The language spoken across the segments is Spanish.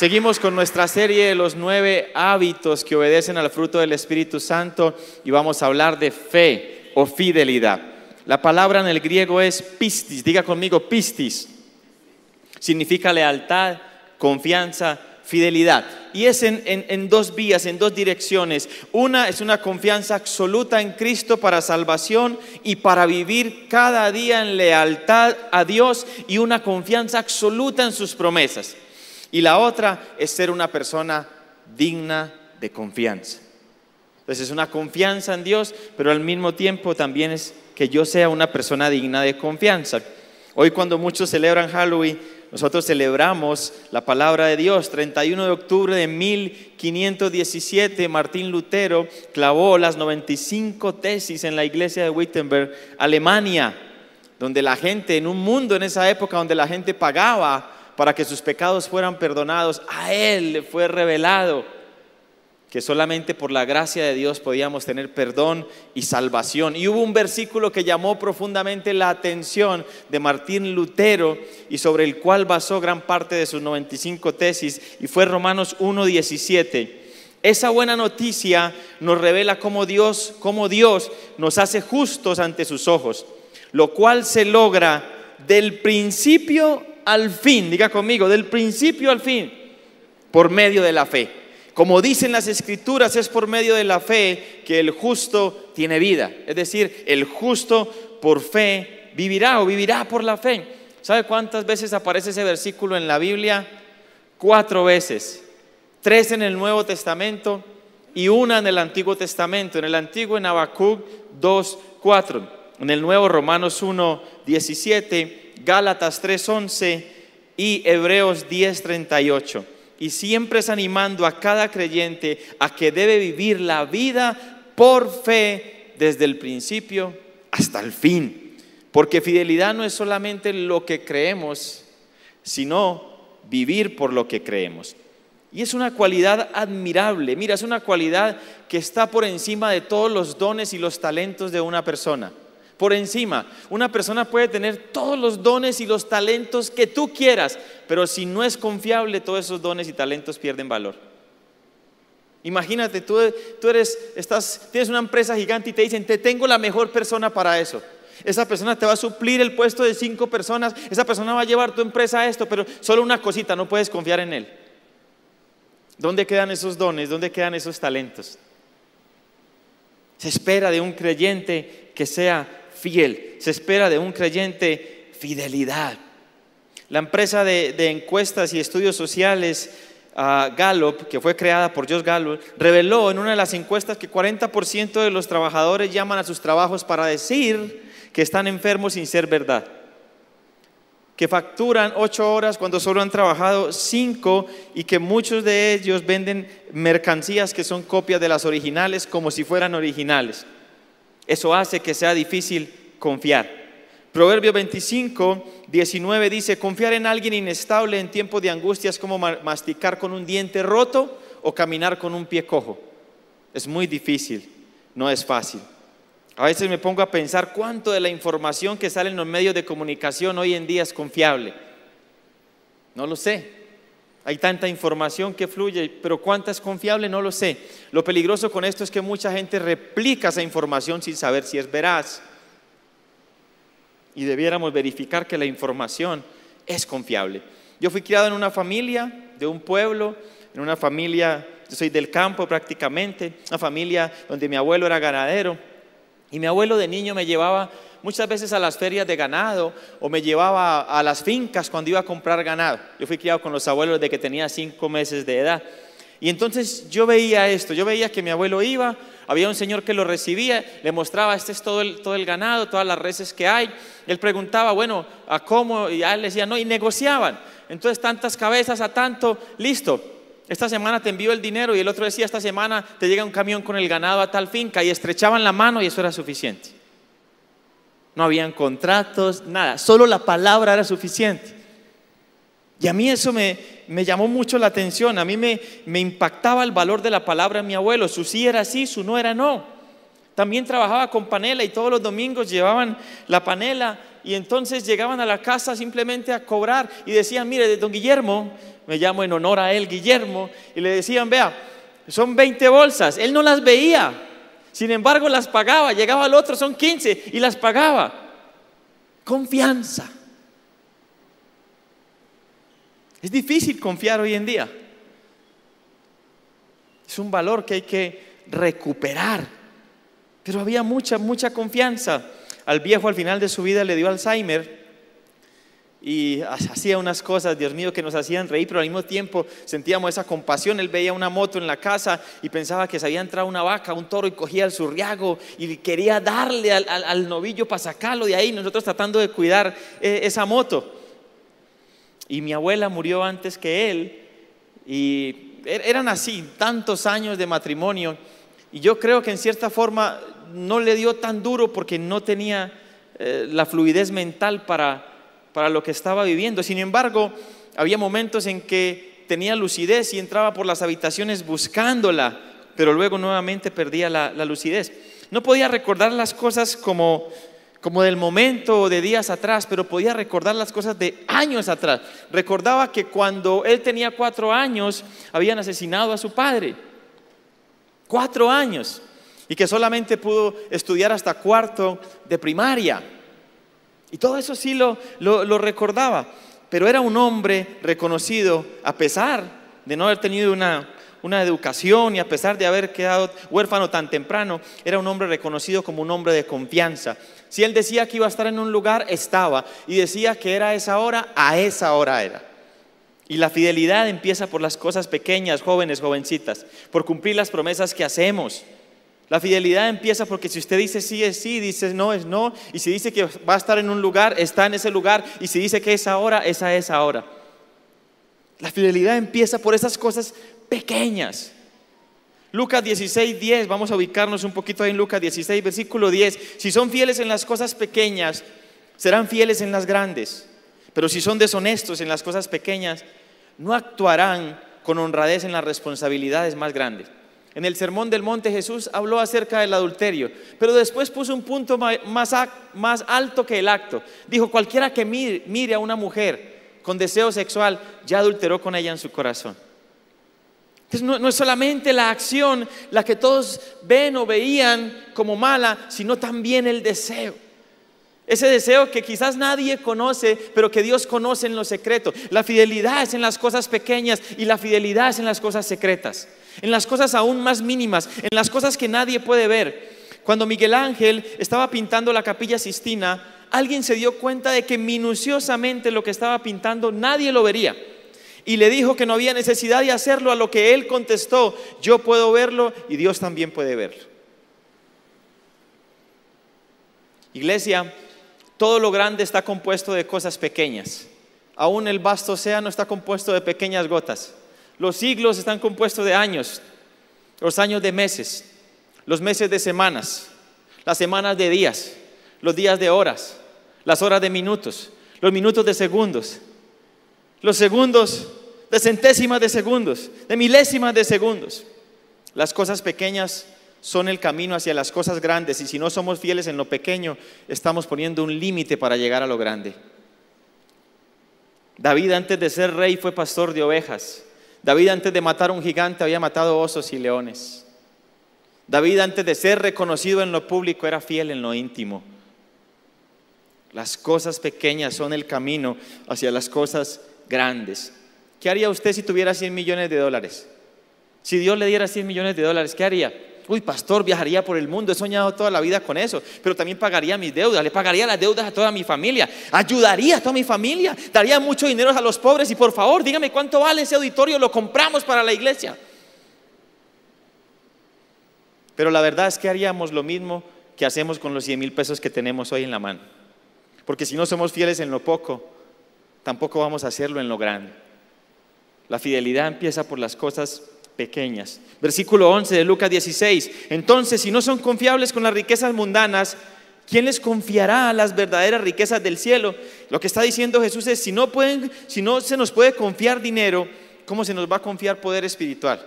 Seguimos con nuestra serie de los nueve hábitos que obedecen al fruto del Espíritu Santo y vamos a hablar de fe o fidelidad. La palabra en el griego es pistis, diga conmigo pistis. Significa lealtad, confianza, fidelidad. Y es en, en, dos vías, en dos direcciones. Una es una confianza absoluta en Cristo para salvación y para vivir cada día en lealtad a Dios y una confianza absoluta en sus promesas. Y la otra es ser una persona digna de confianza. Entonces es una confianza en Dios, pero al mismo tiempo también es que yo sea una persona digna de confianza. Hoy cuando muchos celebran Halloween, nosotros celebramos la palabra de Dios. 31 de octubre de 1517, Martín Lutero clavó las 95 tesis en la iglesia de Wittenberg, Alemania, donde la gente, en un mundo en esa época donde la gente pagaba para que sus pecados fueran perdonados, a Él le fue revelado que solamente por la gracia de Dios podíamos tener perdón y salvación. Y hubo un versículo que llamó profundamente la atención de Martín Lutero y sobre el cual basó gran parte de sus 95 tesis, y fue Romanos 1.17. Esa buena noticia nos revela cómo Dios, cómo Dios nos hace justos ante sus ojos, lo cual se logra del principio al fin, diga conmigo, del principio al fin, por medio de la fe. Como dicen las escrituras, es por medio de la fe que el justo tiene vida. Es decir, el justo por fe vivirá o vivirá por la fe. ¿Sabe cuántas veces aparece ese versículo en la Biblia? Cuatro veces. Tres en el Nuevo Testamento y una en el Antiguo Testamento. En el Antiguo en Habacuc 2, 4. En el Nuevo Romanos 1, 17 Gálatas 3:11 y Hebreos 10:38. Y siempre es animando a cada creyente a que debe vivir la vida por fe desde el principio hasta el fin. Porque fidelidad no es solamente lo que creemos, sino vivir por lo que creemos. Y es una cualidad admirable. Mira, es una cualidad que está por encima de todos los dones y los talentos de una persona por encima. Una persona puede tener todos los dones y los talentos que tú quieras, pero si no es confiable, todos esos dones y talentos pierden valor. Imagínate, tú, eres, estás, tienes una empresa gigante y te dicen, te tengo la mejor persona para eso. Esa persona te va a suplir el puesto de cinco personas, esa persona va a llevar tu empresa a esto, pero solo una cosita, no puedes confiar en él. ¿Dónde quedan esos dones? ¿Dónde quedan esos talentos? Se espera de un creyente que sea fiel. Se espera de un creyente fidelidad. La empresa de, encuestas y estudios sociales uh, Gallup, que fue creada por Josh Gallup, reveló en una de las encuestas que 40% de los trabajadores llaman a sus trabajos para decir que están enfermos sin ser verdad. Que facturan ocho horas cuando solo han trabajado cinco y que muchos de ellos venden mercancías que son copias de las originales como si fueran originales. Eso hace que sea difícil confiar. Proverbio 25, 19 dice, confiar en alguien inestable en tiempo de angustia es como masticar con un diente roto o caminar con un pie cojo. Es muy difícil, no es fácil. A veces me pongo a pensar cuánto de la información que sale en los medios de comunicación hoy en día es confiable. No lo sé. Hay tanta información que fluye, pero cuánta es confiable no lo sé. Lo peligroso con esto es que mucha gente replica esa información sin saber si es veraz. Y debiéramos verificar que la información es confiable. Yo fui criado en una familia de un pueblo, en una familia, yo soy del campo prácticamente, una familia donde mi abuelo era ganadero. Y mi abuelo de niño me llevaba muchas veces a las ferias de ganado o me llevaba a las fincas cuando iba a comprar ganado. Yo fui criado con los abuelos desde que tenía cinco meses de edad. Y entonces yo veía esto, yo veía que mi abuelo iba, había un señor que lo recibía, le mostraba, este es todo el, todo el ganado, todas las reses que hay. Él preguntaba, bueno, ¿a cómo? Y a él le decía, no, y negociaban. Entonces tantas cabezas a tanto, listo. Esta semana te envío el dinero y el otro decía, esta semana te llega un camión con el ganado a tal finca y estrechaban la mano y eso era suficiente. No habían contratos, nada, solo la palabra era suficiente. Y a mí eso me, me llamó mucho la atención, a mí me, me impactaba el valor de la palabra de mi abuelo, su sí era sí, su no era no. también trabajaba con panela y todos los domingos llevaban la panela y entonces llegaban a la casa simplemente a cobrar y decían, mire, don Guillermo, me llamo en honor a él Guillermo, y le decían, vea, son 20 bolsas, él no las veía, sin embargo las pagaba, llegaba al otro, son 15 y las pagaba. Confianza. Es difícil confiar hoy en día. Es un valor que hay que recuperar. Pero había mucha, mucha confianza. Al viejo al final de su vida le dio Alzheimer y hacía unas cosas, Dios mío, que nos hacían reír, pero al mismo tiempo sentíamos esa compasión. Él veía una moto en la casa y pensaba que se había entrado una vaca, un toro y cogía el surriago y quería darle al, novillo para sacarlo de ahí, nosotros tratando de cuidar eh, esa moto. Y mi abuela murió antes que él y er, eran así, tantos años de matrimonio. Y yo creo que en cierta forma no le dio tan duro porque no tenía eh, la fluidez mental para para lo que estaba viviendo. Sin embargo, había momentos en que tenía lucidez y entraba por las habitaciones buscándola, pero luego nuevamente perdía la, lucidez. No podía recordar las cosas como, como del momento o de días atrás, pero podía recordar las cosas de años atrás. Recordaba que cuando él tenía cuatro años habían asesinado a su padre. Cuatro años. Y que solamente pudo estudiar hasta cuarto de primaria. Y todo eso sí lo, lo, recordaba, pero era un hombre reconocido a pesar de no haber tenido una, una educación y a pesar de haber quedado huérfano tan temprano, era un hombre reconocido como un hombre de confianza. Si él decía que iba a estar en un lugar, estaba. Y decía que era esa hora, a esa hora era. Y la fidelidad empieza por las cosas pequeñas, jóvenes, jovencitas, por cumplir las promesas que hacemos. La fidelidad empieza porque si usted dice sí es sí, dice no es no, y si dice que va a estar en un lugar, está en ese lugar, y si dice que es ahora, esa es ahora. La fidelidad empieza por esas cosas pequeñas. Lucas 16, 10, vamos a ubicarnos un poquito ahí en Lucas 16, versículo 10. Si son fieles en las cosas pequeñas, serán fieles en las grandes. Pero si son deshonestos en las cosas pequeñas, no actuarán con honradez en las responsabilidades más grandes. En el Sermón del Monte Jesús habló acerca del adulterio, pero después puso un punto más, alto que el acto. Dijo, cualquiera que mire, a una mujer con deseo sexual, ya adulteró con ella en su corazón. Entonces no, no, es solamente la acción la que todos ven o veían como mala, sino también el deseo. Ese deseo que quizás nadie conoce, pero que Dios conoce en lo secreto. La fidelidad es en las cosas pequeñas y la fidelidad es en las cosas secretas en las cosas aún más mínimas, en las cosas que nadie puede ver. Cuando Miguel Ángel estaba pintando la capilla Sistina, alguien se dio cuenta de que minuciosamente lo que estaba pintando nadie lo vería. Y le dijo que no había necesidad de hacerlo, a lo que él contestó, yo puedo verlo y Dios también puede verlo. Iglesia, todo lo grande está compuesto de cosas pequeñas. Aún el vasto océano está compuesto de pequeñas gotas. Los siglos están compuestos de años, los años de meses, los meses de semanas, las semanas de días, los días de horas, las horas de minutos, los minutos de segundos, los segundos de centésimas de segundos, de milésimas de segundos. Las cosas pequeñas son el camino hacia las cosas grandes y si no somos fieles en lo pequeño, estamos poniendo un límite para llegar a lo grande. David antes de ser rey fue pastor de ovejas. David antes de matar a un gigante había matado osos y leones. David antes de ser reconocido en lo público era fiel en lo íntimo. Las cosas pequeñas son el camino hacia las cosas grandes. ¿Qué haría usted si tuviera 100 millones de dólares? Si Dios le diera 100 millones de dólares, ¿qué haría? Uy, pastor, viajaría por el mundo, he soñado toda la vida con eso, pero también pagaría mis deudas, le pagaría las deudas a toda mi familia, ayudaría a toda mi familia, daría mucho dinero a los pobres y por favor, dígame cuánto vale ese auditorio, lo compramos para la iglesia. Pero la verdad es que haríamos lo mismo que hacemos con los 100 mil pesos que tenemos hoy en la mano. Porque si no somos fieles en lo poco, tampoco vamos a hacerlo en lo grande. La fidelidad empieza por las cosas pequeñas. Versículo 11 de Lucas 16. Entonces, si no son confiables con las riquezas mundanas, ¿quién les confiará las verdaderas riquezas del cielo? Lo que está diciendo Jesús es, si no, pueden, si no se nos puede confiar dinero, ¿cómo se nos va a confiar poder espiritual?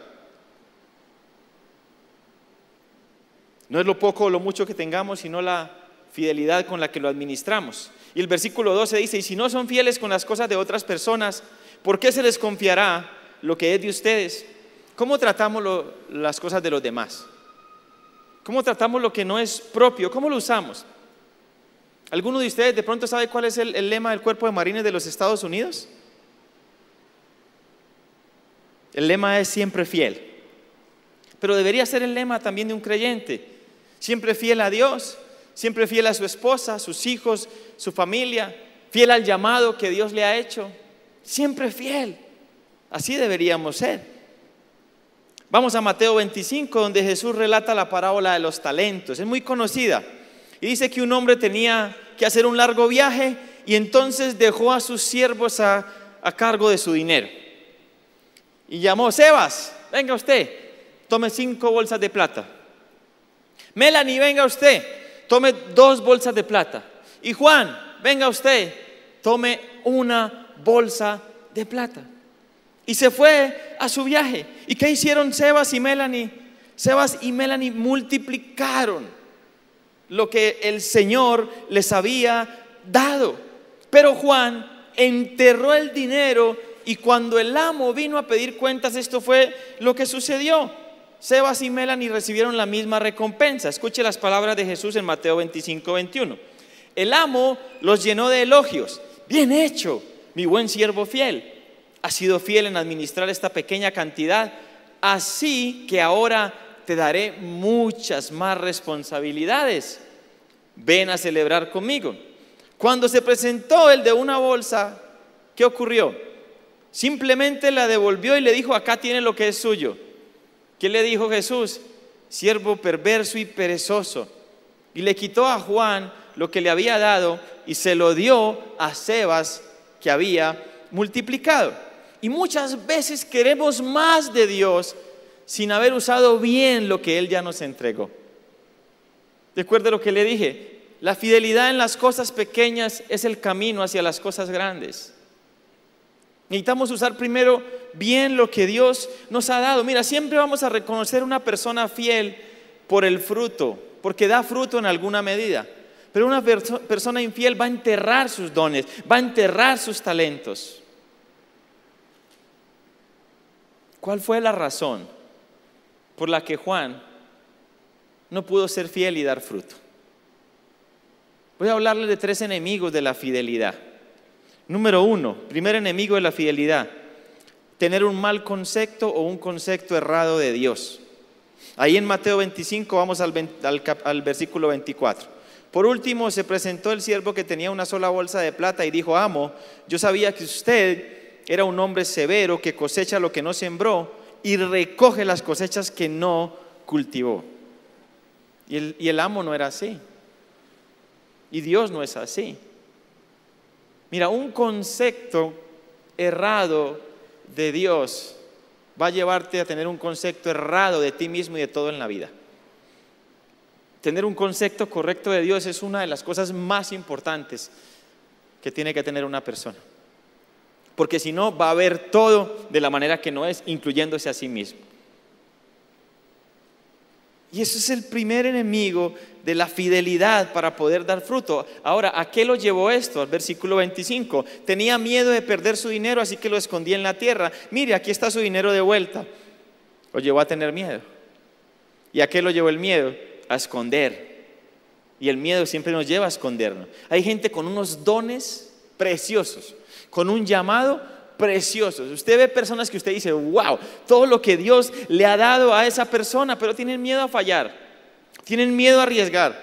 No es lo poco o lo mucho que tengamos, sino la fidelidad con la que lo administramos. Y el versículo 12 dice, y si no son fieles con las cosas de otras personas, ¿por qué se les confiará lo que es de ustedes? ¿Cómo tratamos las cosas de los demás? ¿Cómo tratamos lo que no es propio? ¿Cómo lo usamos? ¿Alguno de ustedes de pronto sabe cuál es el, el lema del Cuerpo de Marines de los Estados Unidos? El lema es siempre fiel. Pero debería ser el lema también de un creyente. Siempre fiel a Dios, siempre fiel a su esposa, sus hijos, su familia, fiel al llamado que Dios le ha hecho. Siempre fiel. Así deberíamos ser. Vamos a Mateo 25, donde Jesús relata la parábola de los talentos. Es muy conocida. Y dice que un hombre tenía que hacer un largo viaje y entonces dejó a sus siervos a, cargo de su dinero. Y llamó, Sebas, venga usted, tome cinco bolsas de plata. Melanie, venga usted, tome dos bolsas de plata. Y Juan, venga usted, tome una bolsa de plata. Y se fue a su viaje. ¿Y qué hicieron Sebas y Melanie? Sebas y Melanie multiplicaron lo que el Señor les había dado. Pero Juan enterró el dinero y cuando el amo vino a pedir cuentas, esto fue lo que sucedió. Sebas y Melanie recibieron la misma recompensa. Escuche las palabras de Jesús en Mateo 25, 21. El amo los llenó de elogios. Bien hecho, mi buen siervo fiel. Ha sido fiel en administrar esta pequeña cantidad, así que ahora te daré muchas más responsabilidades. Ven a celebrar conmigo. Cuando se presentó el de una bolsa, ¿qué ocurrió? Simplemente la devolvió y le dijo, acá tiene lo que es suyo. ¿Qué le dijo Jesús? Siervo perverso y perezoso. Y le quitó a Juan lo que le había dado y se lo dio a Sebas que había multiplicado. Y muchas veces queremos más de Dios sin haber usado bien lo que Él ya nos entregó. Recuerde lo que le dije, la fidelidad en las cosas pequeñas es el camino hacia las cosas grandes. Necesitamos usar primero bien lo que Dios nos ha dado. Mira, siempre vamos a reconocer una persona fiel por el fruto, porque da fruto en alguna medida. Pero una persona infiel va a enterrar sus dones, va a enterrar sus talentos. ¿Cuál fue la razón por la que Juan no pudo ser fiel y dar fruto? Voy a hablarle de tres enemigos de la fidelidad. Número uno, primer enemigo de la fidelidad, tener un mal concepto o un concepto errado de Dios. Ahí en Mateo 25 vamos al, al, versículo 24. Por último, se presentó el siervo que tenía una sola bolsa de plata y dijo, amo, yo sabía que usted era un hombre severo que cosecha lo que no sembró y recoge las cosechas que no cultivó. Y el, y el amo no era así. Y Dios no es así. Mira, un concepto errado de Dios va a llevarte a tener un concepto errado de ti mismo y de todo en la vida. Tener un concepto correcto de Dios es una de las cosas más importantes que tiene que tener una persona. Porque si no, va a ver todo de la manera que no es, incluyéndose a sí mismo. Y eso es el primer enemigo de la fidelidad para poder dar fruto. Ahora, ¿a qué lo llevó esto? Al versículo 25. Tenía miedo de perder su dinero, así que lo escondía en la tierra. Mire, aquí está su dinero de vuelta. Lo llevó a tener miedo. ¿Y a qué lo llevó el miedo? A esconder. Y el miedo siempre nos lleva a escondernos. Hay gente con unos dones preciosos, con un llamado preciosos. Usted ve personas que usted dice, wow, todo lo que Dios le ha dado a esa persona, pero tienen miedo a fallar, tienen miedo a arriesgar,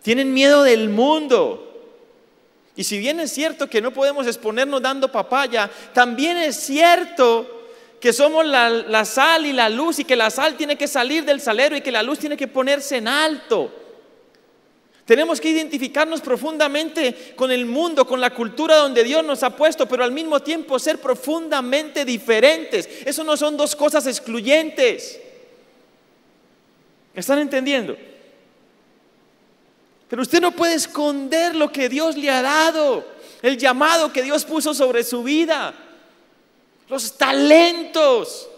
tienen miedo del mundo. Y si bien es cierto que no podemos exponernos dando papaya, también es cierto que somos la, la sal y la luz y que la sal tiene que salir del salero y que la luz tiene que ponerse en alto. Tenemos que identificarnos profundamente con el mundo, con la cultura donde Dios nos ha puesto, pero al mismo tiempo ser profundamente diferentes. Eso no son dos cosas excluyentes. ¿Están entendiendo? Pero usted no puede esconder lo que Dios le ha dado, el llamado que Dios puso sobre su vida, los talentos.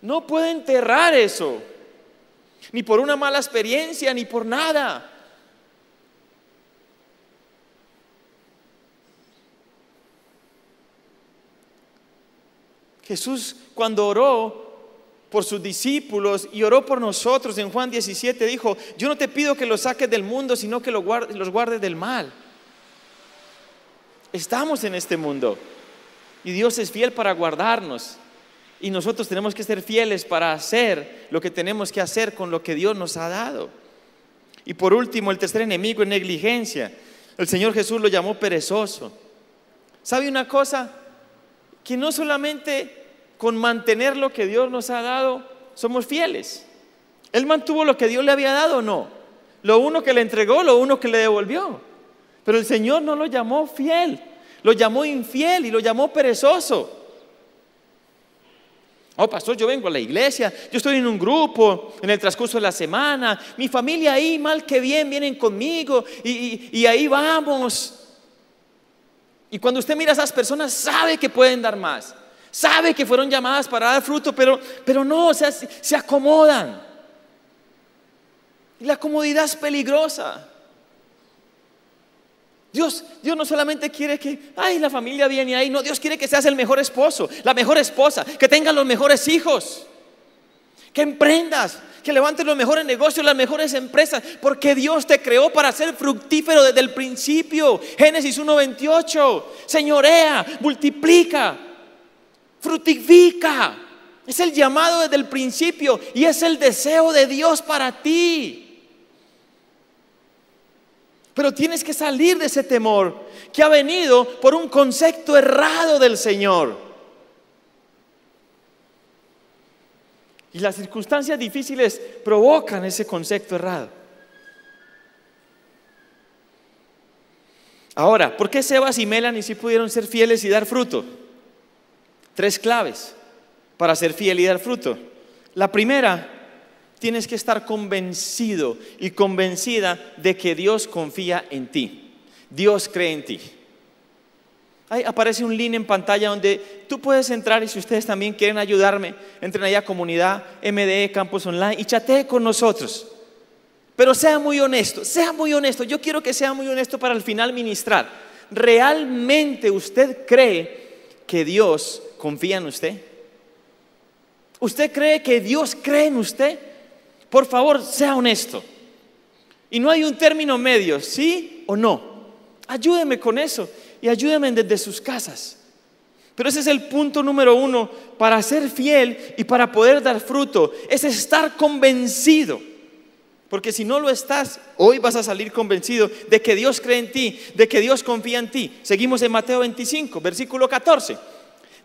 No puede enterrar eso. ni por una mala experiencia, ni por nada. Jesús cuando oró por sus discípulos y oró por nosotros en Juan 17 dijo, yo no te pido que los saques del mundo, sino que los guardes, los guardes del mal. Estamos en este mundo y Dios es fiel para guardarnos. Y nosotros tenemos que ser fieles para hacer lo que tenemos que hacer con lo que Dios nos ha dado. Y por último, el tercer enemigo es negligencia. El Señor Jesús lo llamó perezoso. ¿Sabe una cosa? Que no solamente con mantener lo que Dios nos ha dado somos fieles. Él mantuvo lo que Dios le había dado o no. Lo uno que le entregó, lo uno que le devolvió. Pero el Señor no lo llamó fiel, lo llamó infiel y lo llamó perezoso. Oh, pastor, yo vengo a la iglesia, yo estoy en un grupo en el transcurso de la semana, mi familia ahí, mal que bien, vienen conmigo y, ahí vamos. Y cuando usted mira a esas personas, sabe que pueden dar más, sabe que fueron llamadas para dar fruto, pero, pero no, o sea, se acomodan. Y la comodidad es peligrosa. Dios, Dios no solamente quiere que, ay, la familia viene ahí, no, Dios quiere que seas el mejor esposo, la mejor esposa, que tengas los mejores hijos, que emprendas, que levantes los mejores negocios, las mejores empresas, porque Dios te creó para ser fructífero desde el principio. Génesis 1.28, señorea, multiplica, fructifica. Es el llamado desde el principio y es el deseo de Dios para ti. Pero tienes que salir de ese temor que ha venido por un concepto errado del Señor. Y las circunstancias difíciles provocan ese concepto errado. Ahora, ¿por qué Sebas y Melanie sí pudieron ser fieles y dar fruto? Tres claves para ser fiel y dar fruto. La primera tienes que estar convencido y convencida de que Dios confía en ti. Dios cree en ti. Ahí aparece un link en pantalla donde tú puedes entrar y si ustedes también quieren ayudarme, entren allá comunidad MDE Campus Online y chatee con nosotros. Pero sea muy honesto, sea muy honesto. Yo quiero que sea muy honesto para al final ministrar. ¿Realmente usted cree que Dios confía en usted? ¿Usted cree que Dios cree en usted? Por favor, sea honesto. Y no hay un término medio, sí o no. Ayúdeme con eso y ayúdeme desde sus casas. Pero ese es el punto número uno para ser fiel y para poder dar fruto. Es estar convencido. Porque si no lo estás, hoy vas a salir convencido de que Dios cree en ti, de que Dios confía en ti. Seguimos en Mateo 25, versículo 14.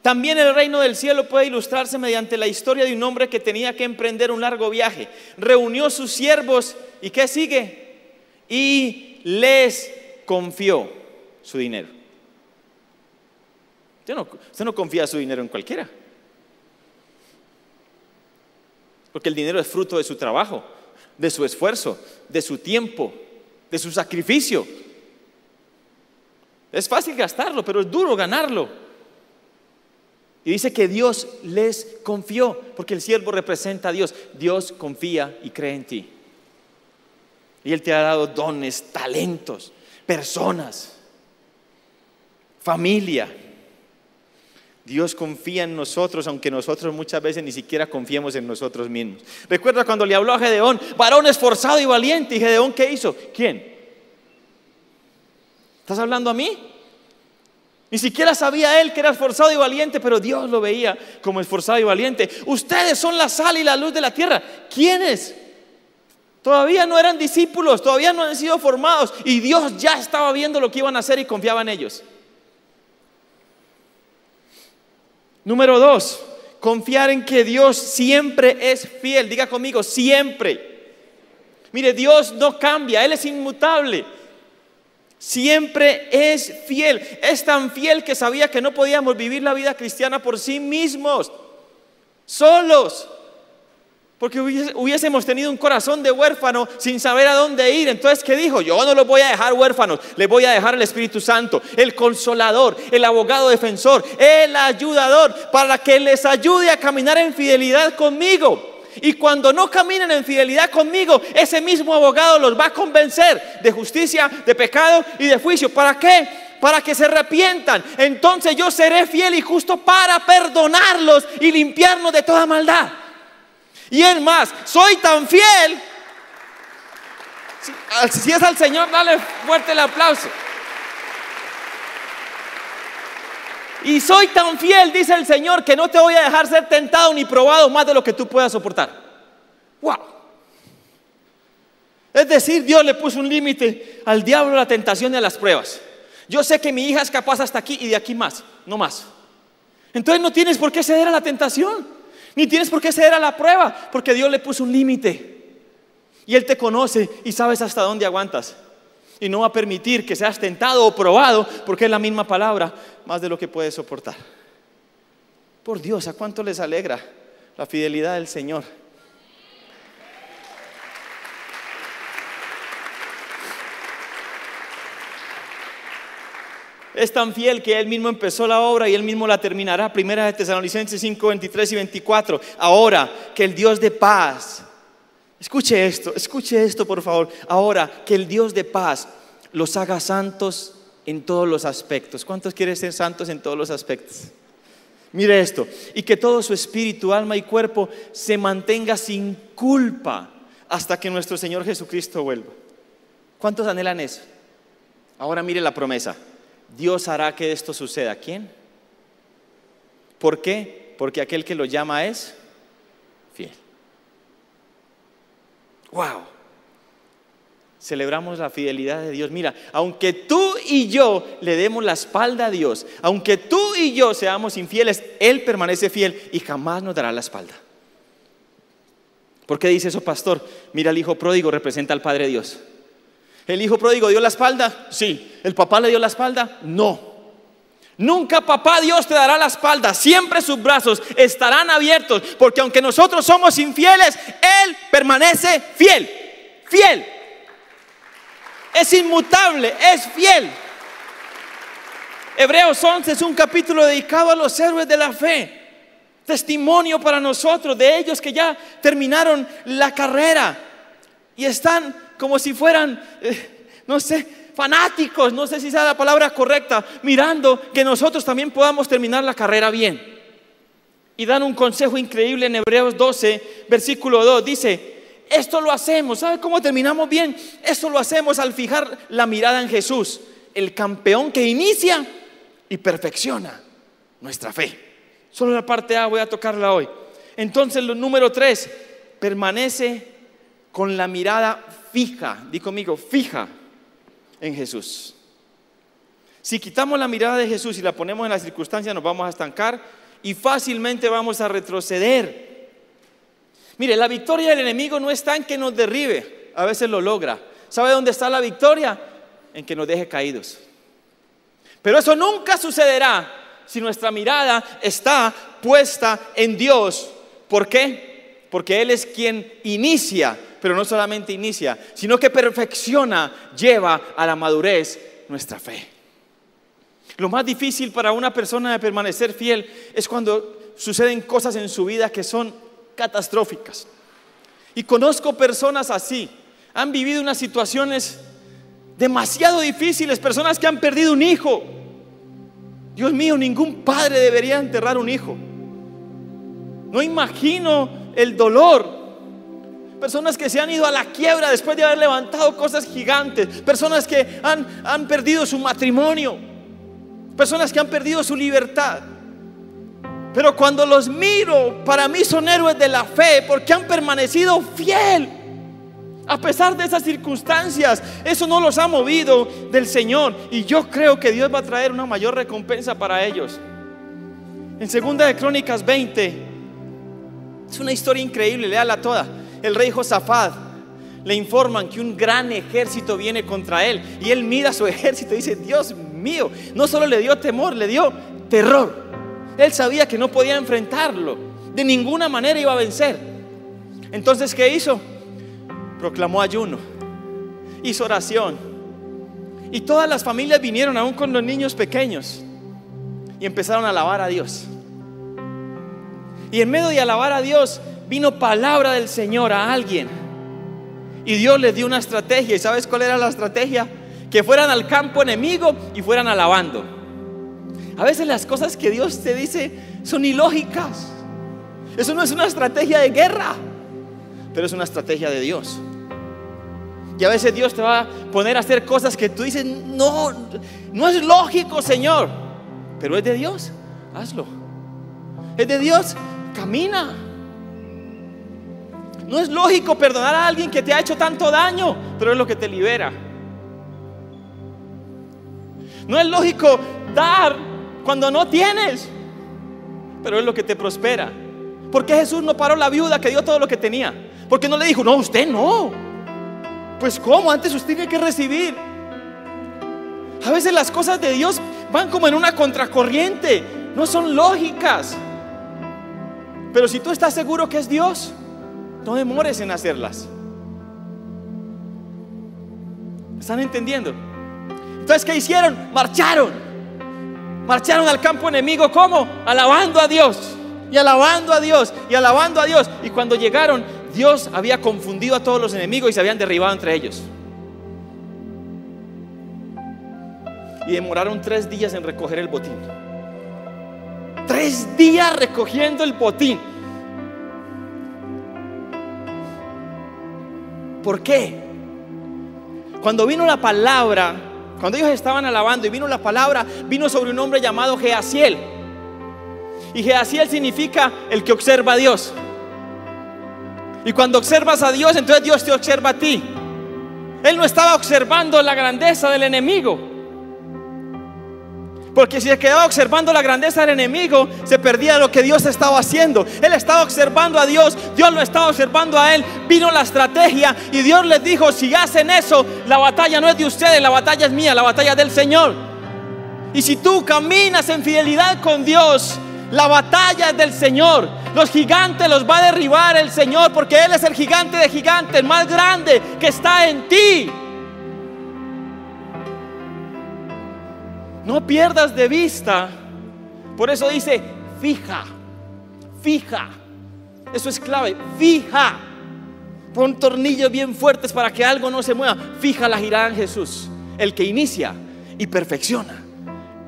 También el reino del cielo puede ilustrarse mediante la historia de un hombre que tenía que emprender un largo viaje. Reunió sus siervos y ¿qué sigue? Y les confió su dinero. Usted no, usted no confía su dinero en cualquiera. Porque el dinero es fruto de su trabajo, de su esfuerzo, de su tiempo, de su sacrificio. Es fácil gastarlo, pero es duro ganarlo. Y dice que Dios les confió, porque el siervo representa a Dios. Dios confía y cree en ti. Y Él te ha dado dones, talentos, personas, familia. Dios confía en nosotros, aunque nosotros muchas veces ni siquiera confiemos en nosotros mismos. Recuerda cuando le habló a Gedeón, varón esforzado y valiente. ¿Y Gedeón qué hizo? ¿Quién? ¿Estás hablando a mí? Ni siquiera sabía él que era esforzado y valiente, pero Dios lo veía como esforzado y valiente. Ustedes son la sal y la luz de la tierra. ¿Quiénes? Todavía no eran discípulos, todavía no han sido formados y Dios ya estaba viendo lo que iban a hacer y confiaba en ellos. Número dos, confiar en que Dios siempre es fiel. Diga conmigo, siempre. Mire, Dios no cambia, Él es inmutable. Siempre es fiel. Es tan fiel que sabía que no podíamos vivir la vida cristiana por sí mismos, solos. Porque hubiésemos tenido un corazón de huérfano sin saber a dónde ir. Entonces, ¿qué dijo? Yo no los voy a dejar huérfanos, les voy a dejar el Espíritu Santo, el consolador, el abogado defensor, el ayudador, para que les ayude a caminar en fidelidad conmigo. Y cuando no caminen en fidelidad conmigo, ese mismo abogado los va a convencer de justicia, de pecado y de juicio. ¿Para qué? Para que se arrepientan. Entonces yo seré fiel y justo para perdonarlos y limpiarnos de toda maldad. Y es más, soy tan fiel. Si, si es al Señor, dale fuerte el aplauso. Y soy tan fiel, dice el Señor, que no te voy a dejar ser tentado ni probado más de lo que tú puedas soportar. Wow. Es decir, Dios le puso un límite al diablo a la tentación y a las pruebas. Yo sé que mi hija es capaz hasta aquí y de aquí más, no más. Entonces no tienes por qué ceder a la tentación, ni tienes por qué ceder a la prueba, porque Dios le puso un límite. Y Él te conoce y sabes hasta dónde aguantas y no va a permitir que seas tentado o probado, porque es la misma palabra, más de lo que puedes soportar. Por Dios, ¿a cuánto les alegra la fidelidad del Señor? Es tan fiel que Él mismo empezó la obra y Él mismo la terminará. Primera de Tesalonicenses 5, 23 y 24. Ahora que el Dios de paz Escuche esto, escuche esto por favor. Ahora, que el Dios de paz los haga santos en todos los aspectos. ¿Cuántos quieren ser santos en todos los aspectos? Mire esto, y que todo su espíritu, alma y cuerpo se mantenga sin culpa hasta que nuestro Señor Jesucristo vuelva. ¿Cuántos anhelan eso? Ahora mire la promesa. Dios hará que esto suceda. ¿Quién? ¿Por qué? Porque aquel que lo llama es fiel. Wow. Celebramos la fidelidad de Dios. Mira, aunque tú y yo le demos la espalda a Dios, aunque tú y yo seamos infieles, Él permanece fiel y jamás nos dará la espalda. ¿Por qué dice eso, pastor? Mira, el hijo pródigo representa al Padre Dios. ¿El hijo pródigo dio la espalda? Sí. ¿El papá le dio la espalda? No. Nunca papá Dios te dará la espalda, siempre sus brazos estarán abiertos, porque aunque nosotros somos infieles, Él permanece fiel, fiel. Es inmutable, es fiel. Hebreos 11 es un capítulo dedicado a los héroes de la fe. Testimonio para nosotros de ellos que ya terminaron la carrera y están como si fueran, eh, no sé, fanáticos, no sé si sea la palabra correcta, mirando que nosotros también podamos terminar la carrera bien. Y dan un consejo increíble en Hebreos 12, versículo 2. Dice, esto lo hacemos, ¿sabe cómo terminamos bien? Esto lo hacemos al fijar la mirada en Jesús, el campeón que inicia y perfecciona nuestra fe. Solo la parte A voy a tocarla hoy. Entonces, lo número 3, permanece con la mirada fija. Di conmigo, fija en Jesús. Si quitamos la mirada de Jesús y la ponemos en las circunstancias, nos vamos a estancar y fácilmente vamos a retroceder. Mire, la victoria del enemigo no está en que nos derribe, a veces lo logra. ¿Sabe dónde está la victoria? En que nos deje caídos. Pero eso nunca sucederá si nuestra mirada está puesta en Dios. ¿Por qué? Porque Él es quien inicia pero no solamente inicia, sino que perfecciona, lleva a la madurez nuestra fe. Lo más difícil para una persona de permanecer fiel es cuando suceden cosas en su vida que son catastróficas. Y conozco personas así, han vivido unas situaciones demasiado difíciles, personas que han perdido un hijo. Dios mío, ningún padre debería enterrar un hijo. No imagino el dolor personas que se han ido a la quiebra después de haber levantado cosas gigantes, personas que han, han perdido su matrimonio, personas que han perdido su libertad. Pero cuando los miro, para mí son héroes de la fe porque han permanecido fiel. A pesar de esas circunstancias, eso no los ha movido del Señor. Y yo creo que Dios va a traer una mayor recompensa para ellos. En segunda de Crónicas 20, es una historia increíble, léala toda el rey Josafat le informan que un gran ejército viene contra él y él mira su ejército y dice, Dios mío, no solo le dio temor, le dio terror. Él sabía que no podía enfrentarlo, de ninguna manera iba a vencer. Entonces, ¿qué hizo? Proclamó ayuno, hizo oración. Y todas las familias vinieron, aún con los niños pequeños, y empezaron a alabar a Dios. Y en medio de alabar a Dios, vino palabra del Señor a alguien. Y Dios les dio una estrategia. ¿Y sabes cuál era la estrategia? Que fueran al campo enemigo y fueran alabando. A veces las cosas que Dios te dice son ilógicas. Eso no es una estrategia de guerra, pero es una estrategia de Dios. Y a veces Dios te va a poner a hacer cosas que tú dices, no, no es lógico, Señor. Pero es de Dios, hazlo. Es de Dios, camina. No es lógico perdonar a alguien que te ha hecho tanto daño, pero es lo que te libera. No es lógico dar cuando no tienes, pero es lo que te prospera. ¿Por qué Jesús no paró la viuda que dio todo lo que tenía? Porque no le dijo, no, usted no. Pues ¿cómo? Antes usted tiene que recibir. A veces las cosas de Dios van como en una contracorriente, no son lógicas. Pero si tú estás seguro que es Dios, no demores en hacerlas. ¿Están entendiendo? Entonces, ¿qué hicieron? Marcharon. Marcharon al campo enemigo, ¿cómo? Alabando a Dios. Y alabando a Dios. Y alabando a Dios. Y cuando llegaron, Dios había confundido a todos los enemigos y se habían derribado entre ellos. Y demoraron tres días en recoger el botín. Tres días recogiendo el botín. ¿Por qué? Cuando vino la palabra, cuando ellos estaban alabando y vino la palabra, vino sobre un hombre llamado Geasiel. Y Geasiel significa el que observa a Dios. Y cuando observas a Dios, entonces Dios te observa a ti. Él no estaba observando la grandeza del enemigo. Porque si se quedaba observando la grandeza del enemigo, se perdía lo que Dios estaba haciendo. Él estaba observando a Dios, Dios lo estaba observando a él. Vino la estrategia y Dios les dijo, si hacen eso, la batalla no es de ustedes, la batalla es mía, la batalla es del Señor. Y si tú caminas en fidelidad con Dios, la batalla es del Señor. Los gigantes los va a derribar el Señor porque Él es el gigante de gigantes más grande que está en ti. No pierdas de vista. Por eso dice, fija, fija. Eso es clave, fija. Pon tornillos bien fuertes para que algo no se mueva. Fija la girada en Jesús, el que inicia y perfecciona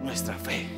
nuestra fe.